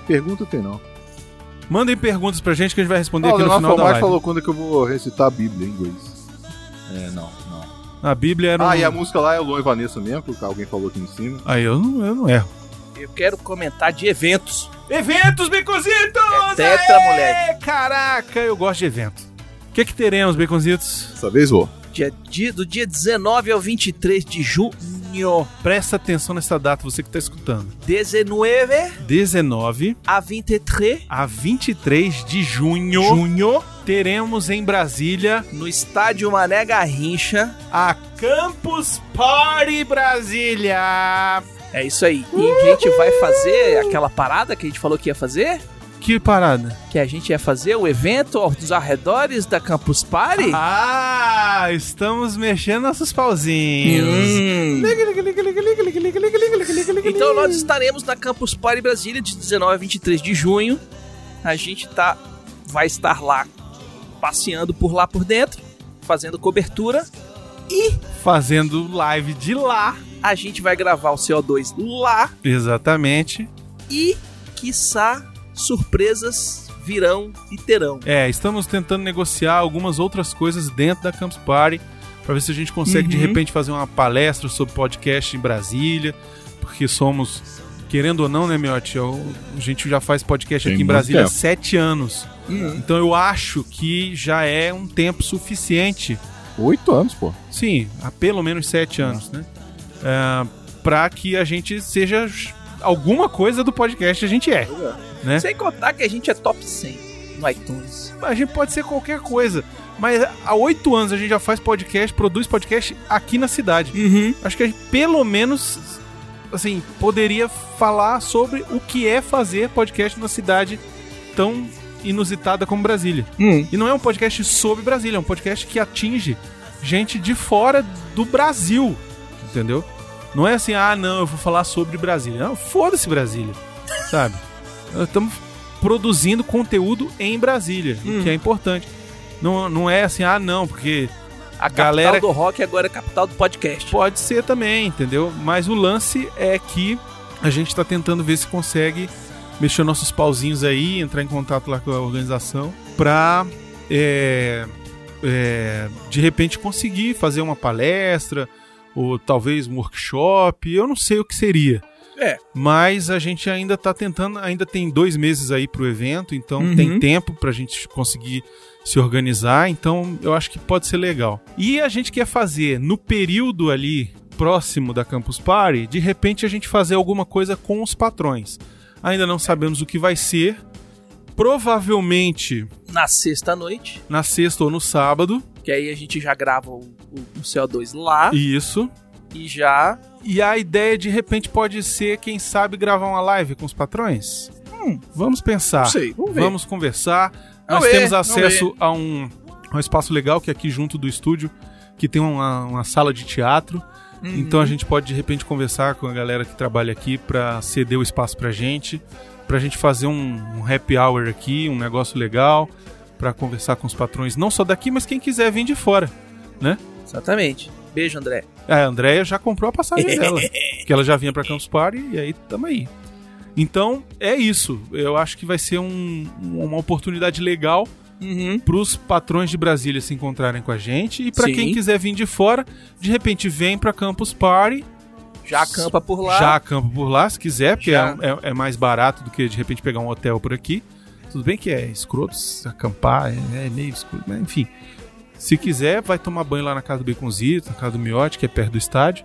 Pergunta tem não. Mandem perguntas pra gente que a gente vai responder Ó, o aqui no final da live. falou quando é que eu vou recitar a Bíblia em inglês. É, não, não. A Bíblia era um... Ah, e a música lá é o Luan e Vanessa mesmo, que alguém falou aqui em cima. Aí eu não, eu não erro. Eu quero comentar de eventos. Eventos, Baconzitos! É tetra, Aê! moleque. Caraca, eu gosto de evento. O que que teremos, Baconzitos? Dessa vez vou. Dia, dia- do dia 19 ao 23 de junho. Presta atenção nessa data, você que tá escutando. 19 19 a 23 a 23 de junho, junho teremos em Brasília no estádio Mané Garrincha. a Campus Party Brasília. É isso aí. E a gente vai fazer aquela parada que a gente falou que ia fazer? Que parada. Que a gente ia fazer o evento aos arredores da Campus Party? Ah, estamos mexendo nossos pauzinhos. Hum. Então nós estaremos na Campus Party Brasília de 19 a 23 de junho. A gente tá, vai estar lá passeando por lá por dentro, fazendo cobertura. E Fazendo live de lá. A gente vai gravar o CO2 lá. Exatamente. E, quiçá, surpresas virão e terão. É, estamos tentando negociar algumas outras coisas dentro da Campus Party para ver se a gente consegue de Uhum. repente fazer uma palestra sobre podcast em Brasília, porque somos, querendo ou não, né, Miotti? A gente já faz podcast Tem aqui em Brasília há sete anos. Então eu acho que já é um tempo suficiente Oito anos, pô. Sim, há pelo menos sete anos, né? É, pra que a gente seja alguma coisa do podcast a gente é, né? Sem contar que a gente é top 100 no iTunes. A gente pode ser qualquer coisa, mas há oito anos a gente já faz podcast, produz podcast aqui na cidade. Uhum. Acho que a gente, pelo menos, assim, poderia falar sobre o que é fazer podcast numa cidade tão inusitada como Brasília. Hum. E não é um podcast sobre Brasília, é um podcast que atinge gente de fora do Brasil, entendeu? Não é assim, ah, não, eu vou falar sobre Brasília. Não, foda-se Brasília, sabe? Estamos produzindo conteúdo em Brasília, Hum. o que é importante. Não, não é assim, ah, não, porque A capital Galera- do rock agora é a capital do podcast. pode ser também, entendeu? Mas o lance é que a gente tá tentando ver se consegue mexer nossos pauzinhos aí, entrar em contato lá com a organização, pra é, é, de repente conseguir fazer uma palestra ou talvez um workshop, eu não sei o que seria. É. Mas a gente ainda tá tentando, ainda tem dois meses aí pro evento, então Uhum. tem tempo pra gente conseguir se organizar, então eu acho que pode ser legal. E a gente quer fazer no período ali próximo da Campus Party, de repente a gente fazer alguma coisa com os patrões. Ainda não sabemos o que vai ser. Provavelmente Na sexta noite, na sexta ou no sábado. Que aí a gente já grava o, o- o CO2 lá Isso. e já. E a ideia de repente pode ser, quem sabe, gravar uma live com os patrões? Hum. Vamos pensar. Não sei, vamos ver. Vamos conversar. Nós temos acesso a um, a um espaço legal que é aqui junto do estúdio, que tem uma, uma sala de teatro. Uhum. Então a gente pode de repente conversar com a galera que trabalha aqui pra ceder o espaço pra gente, pra gente fazer um, um happy hour aqui, um negócio legal, pra conversar com os patrões, não só daqui, mas quem quiser vir de fora. Exatamente. Beijo, André. A Andrea já comprou a passagem dela, que ela já vinha pra Campus Party e aí tamo aí. Então é isso. Eu acho que vai ser um- uma oportunidade legal Uhum. pros patrões de Brasília se encontrarem com a gente e pra Sim. quem quiser vir de fora, de repente vem pra Campus Party, Já acampa por lá. já acampa por lá se quiser, porque é, é- é mais barato do que de repente pegar um hotel por aqui. Tudo bem que é escroto acampar, é, é meio escroto, mas enfim. Se quiser, vai tomar banho lá na casa do Baconzito, na casa do Miote, que é perto do estádio,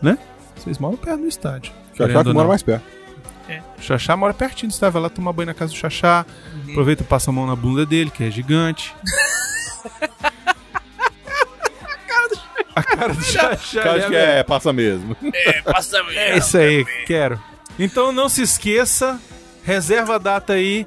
né? Vocês moram perto do estádio. Já que mora mais perto. O Xaxá mora pertinho do estádio, vai lá tomar banho na casa do Xaxá, Uhum. aproveita e passa a mão na bunda dele, que é gigante. a cara do Xaxá. Acho né, que é, passa mesmo. Passa É isso aí, quero. Então não se esqueça, reserva a data aí,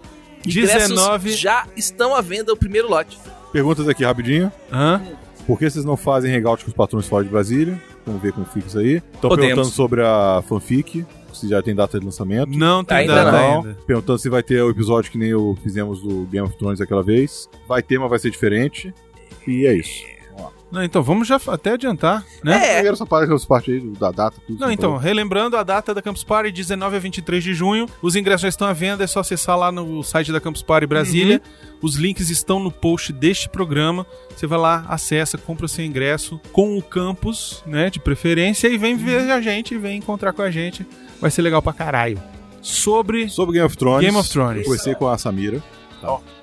Ingressos 19. já estão à venda o primeiro lote. Perguntas aqui rapidinho. Hã? Por que vocês não fazem hangout com os patrões fora de Brasília? Vamos ver como fica isso aí. Estão perguntando sobre a fanfic, se já tem data de lançamento. Não tem Ainda data não. ainda. Perguntando se vai ter o episódio que nem o fizemos do Game of Thrones aquela vez. Vai ter, mas vai ser diferente. E é isso. Não, então, vamos já até adiantar, né? É. Primeiro essa parte, essa parte aí da data, tudo. Não, então, relembrando a data da Campus Party, 19 a 23 de junho. Os ingressos já estão à venda, é só acessar lá no site da Campus Party Brasília. Os links estão no post deste programa. Você vai lá, acessa, compra o seu ingresso com o campus, né, de preferência, e vem ver a gente, vem encontrar com a gente. Vai ser legal pra caralho. Sobre. Sobre Game of Thrones. Game of Thrones. Eu conversei com a Samira.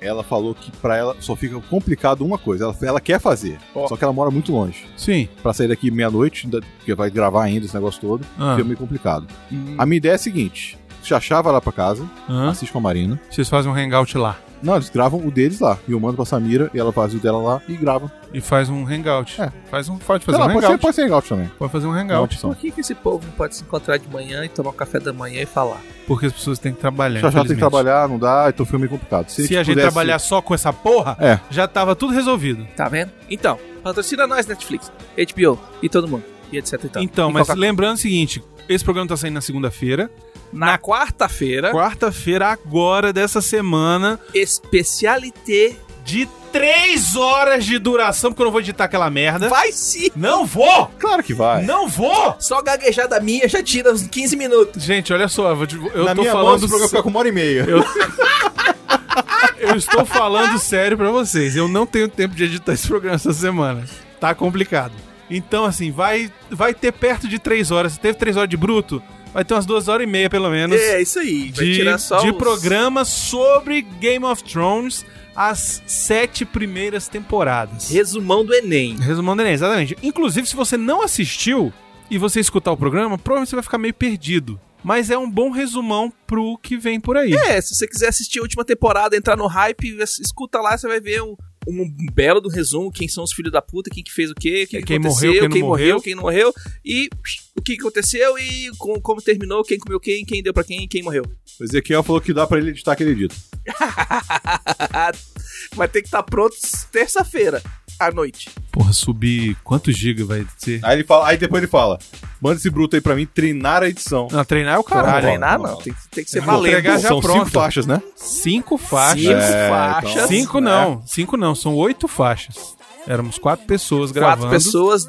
Ela falou que pra ela só fica complicado uma coisa. Ela, ela quer fazer, Ó. só que ela mora muito longe. Sim. Pra sair daqui meia-noite, porque vai gravar ainda esse negócio todo, Ah. fica meio complicado. Hum. A minha ideia é a seguinte: Xaxá vai lá pra casa, assiste com a Marina. Vocês fazem um hangout lá. Não, eles gravam o deles lá. E eu mando pra Samira e ela faz o dela lá e grava. E faz um hangout. É. Faz um, pode fazer lá, um pode, ser, hangout. pode ser hangout também. Pode fazer um É hangout. Por que, que esse povo não pode se encontrar de manhã e tomar um café da manhã e falar? Porque as pessoas têm que trabalhar. Xaxá tem que trabalhar, não dá, então fica meio complicado. Se, gente a gente pudesse- trabalhar só com essa porra, É. já tava tudo resolvido. Tá vendo? Então, patrocina nós, Netflix, HBO e todo mundo. E etc e tal. Então, E mas lembrando o seguinte: esse programa tá saindo na segunda-feira. Na quarta-feira, Quarta-feira, agora dessa semana, especialité de 3 horas de duração, porque eu não vou editar aquela merda. vai sim. Não vou! Claro que vai. Não vou! Só gaguejada minha já tira uns 15 minutos. Gente, olha só, eu, vou te- eu Na tô minha mão, falando. esse programa fica com uma hora e meia. Eu... eu estou falando sério pra vocês. Eu não tenho tempo de editar esse programa essa semana. Tá complicado. Então, assim, vai, vai ter perto de 3 horas. Se teve 3 horas de bruto, vai ter umas 2 horas e meia, pelo menos. É, isso aí. Vai de, tirar só de os- programa sobre Game of Thrones, as sete primeiras temporadas. Resumão do Enem. Resumando Enem, exatamente. Inclusive, se você não assistiu e você escutar o programa, provavelmente você vai ficar meio perdido. Mas é um bom resumão pro que vem por aí. É, se você quiser assistir a última temporada, entrar no hype, escuta lá, você vai ver um, um belo do resumo, quem são os filhos da puta, quem que fez o quê, quem, que Quem aconteceu, morreu, quem quem morreu, morreu. quem não morreu, e psh, o que aconteceu e com- como terminou, quem comeu quem, quem deu pra quem e quem morreu. O Ezequiel falou que dá pra ele editar aquele edito. Vai ter que estar pronto terça-feira à noite. Porra, subir quantos gigas vai ser? Aí, ele fala, aí depois ele fala: manda esse bruto aí pra mim treinar a edição. Não, treinar é o Caralho, bom. Treinar não, tem, que- tem que ser valendo. já São pronto. cinco faixas, né? Cinco faixas. Cinco É, faixas. então- Cinco né? não, cinco não, são oito faixas. Éramos quatro pessoas gravando. Quatro pessoas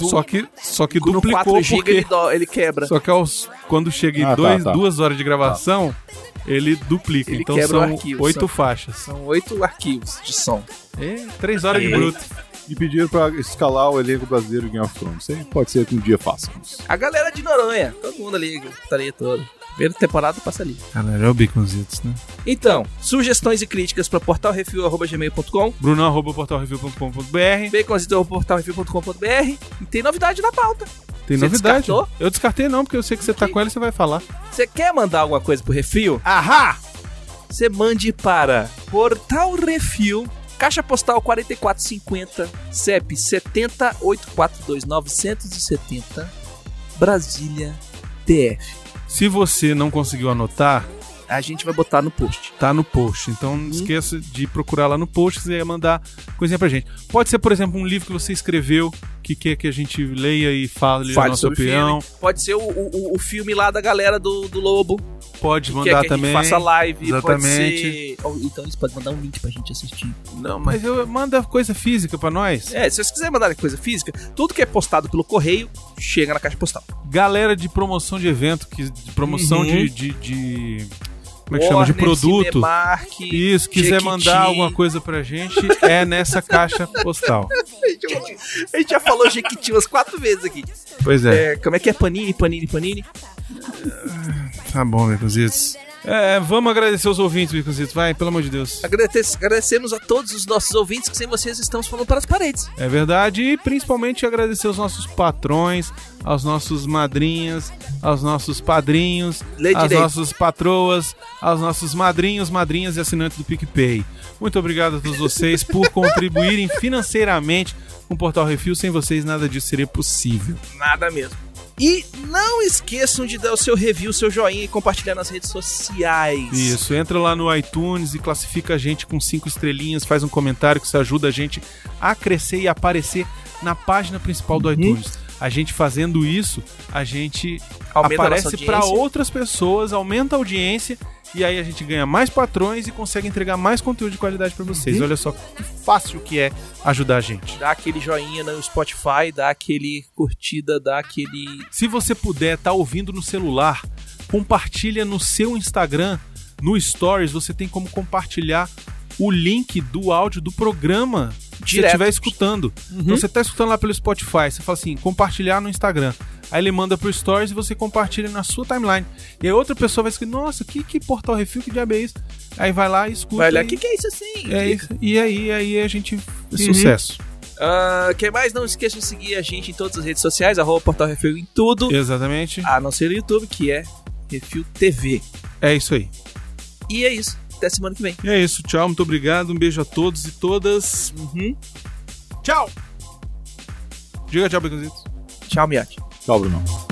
do, Só que, só que duplicou 4 GB porque... ele, do- ele quebra. Só que aos, quando chega em Ah, tá, dois, tá. duas horas de gravação, ele duplica. Ele então são arquivo, oito são- faixas. São oito arquivos de som. É, três horas de Aí. bruto. E pediram pra escalar o elenco brasileiro de Game of Thrones. Pode ser que um dia façamos. A galera de Noronha, todo mundo ali, estaria todo. Primeira temporada passa ali. Caralho, é o Baconzitos, né? Então, sugestões e críticas para portalrefil.gmail.com, Bruno, arroba portalreview.com.br. baconzito.portalrefil.com.br e tem novidade na pauta. Tem Você novidade. descartou? Eu descartei não, porque eu sei que você tá com ela e você vai falar. Você quer mandar alguma coisa pro Refil? Ahá! Você mande para Portal Refil, Caixa Postal 4450, CEP 70842-970, Brasília, DF. Se você não conseguiu anotar, A gente vai botar no post. tá no post. Então não esqueça de procurar lá no post se você mandar coisinha pra gente. Pode ser, por exemplo, um livro que você escreveu que quer que a gente leia e fale, a Fale nossa sobre opinião. filme. Pode ser o, o, o filme lá da galera do, do Lobo. Pode que mandar quer que também. a gente faça live. Pode Exatamente. ser... Então eles podem mandar um link pra gente assistir. Não, mas eu manda coisa física pra nós. É, se vocês quiserem mandar coisa física, tudo que é postado pelo correio chega na caixa postal. Galera de promoção de evento, que, de promoção Uhum. de, de, de- Como é que chama? De produto. Cinemark, Isso, quiser Jequiti. mandar alguma coisa pra gente, é nessa caixa postal. A gente já falou Jequiti umas quatro vezes aqui. Pois é. É, como é que é? Panini, Panini, Panini? Tá bom, Bicuzitos. É, vamos agradecer os ouvintes, Bicuzitos. Vai, pelo amor de Deus. Agradece- agradecemos a todos os nossos ouvintes que sem vocês estamos falando para as paredes. É verdade. E principalmente agradecer aos nossos patrões, aos nossos madrinhas, aos nossos padrinhos, às direito. nossas patroas, aos nossos madrinhos, madrinhas e assinantes do PicPay. Muito obrigado a todos vocês por contribuírem financeiramente com o Portal Refil. Sem vocês, nada disso seria possível. Nada mesmo. E não esqueçam de dar o seu review, seu joinha e compartilhar nas redes sociais. Isso, entra lá no iTunes e classifica a gente com cinco estrelinhas, faz um comentário que isso ajuda a gente a crescer e aparecer na página principal do iTunes. A gente fazendo isso, a gente Aumenta aparece para outras pessoas, aumenta a audiência E aí a gente ganha mais patrões e consegue entregar mais conteúdo de qualidade pra vocês. Uhum. Olha só que fácil que é ajudar a gente. Dá aquele joinha no Spotify, dá aquele curtida, dá aquele. Se você puder estar ouvindo no celular, compartilha no seu Instagram, no Stories, você tem como compartilhar o link do áudio do programa que você estiver escutando. Uhum. Então você tá escutando lá pelo Spotify, você fala assim, compartilhar no Instagram. Aí ele manda pro Stories e você compartilha na sua timeline. E aí outra pessoa vai escrever, nossa, que, que portal refil, que diabo é isso? Aí vai lá e escuta. Vai e- o que, que é isso assim? é isso. E aí, aí a gente. Uhum. Sucesso. Ah, quem mais? Não esqueça de seguir a gente em todas as redes sociais, arroba Portal Refil em tudo, Exatamente. a não ser no YouTube, que é Refil TV. É isso aí. E é isso. Até semana que vem. E é isso. Tchau, muito obrigado. Um beijo a todos e todas. Uhum. Tchau! Diga tchau, Baconzitos. Tchau, Miotti. Tchau, Bruno.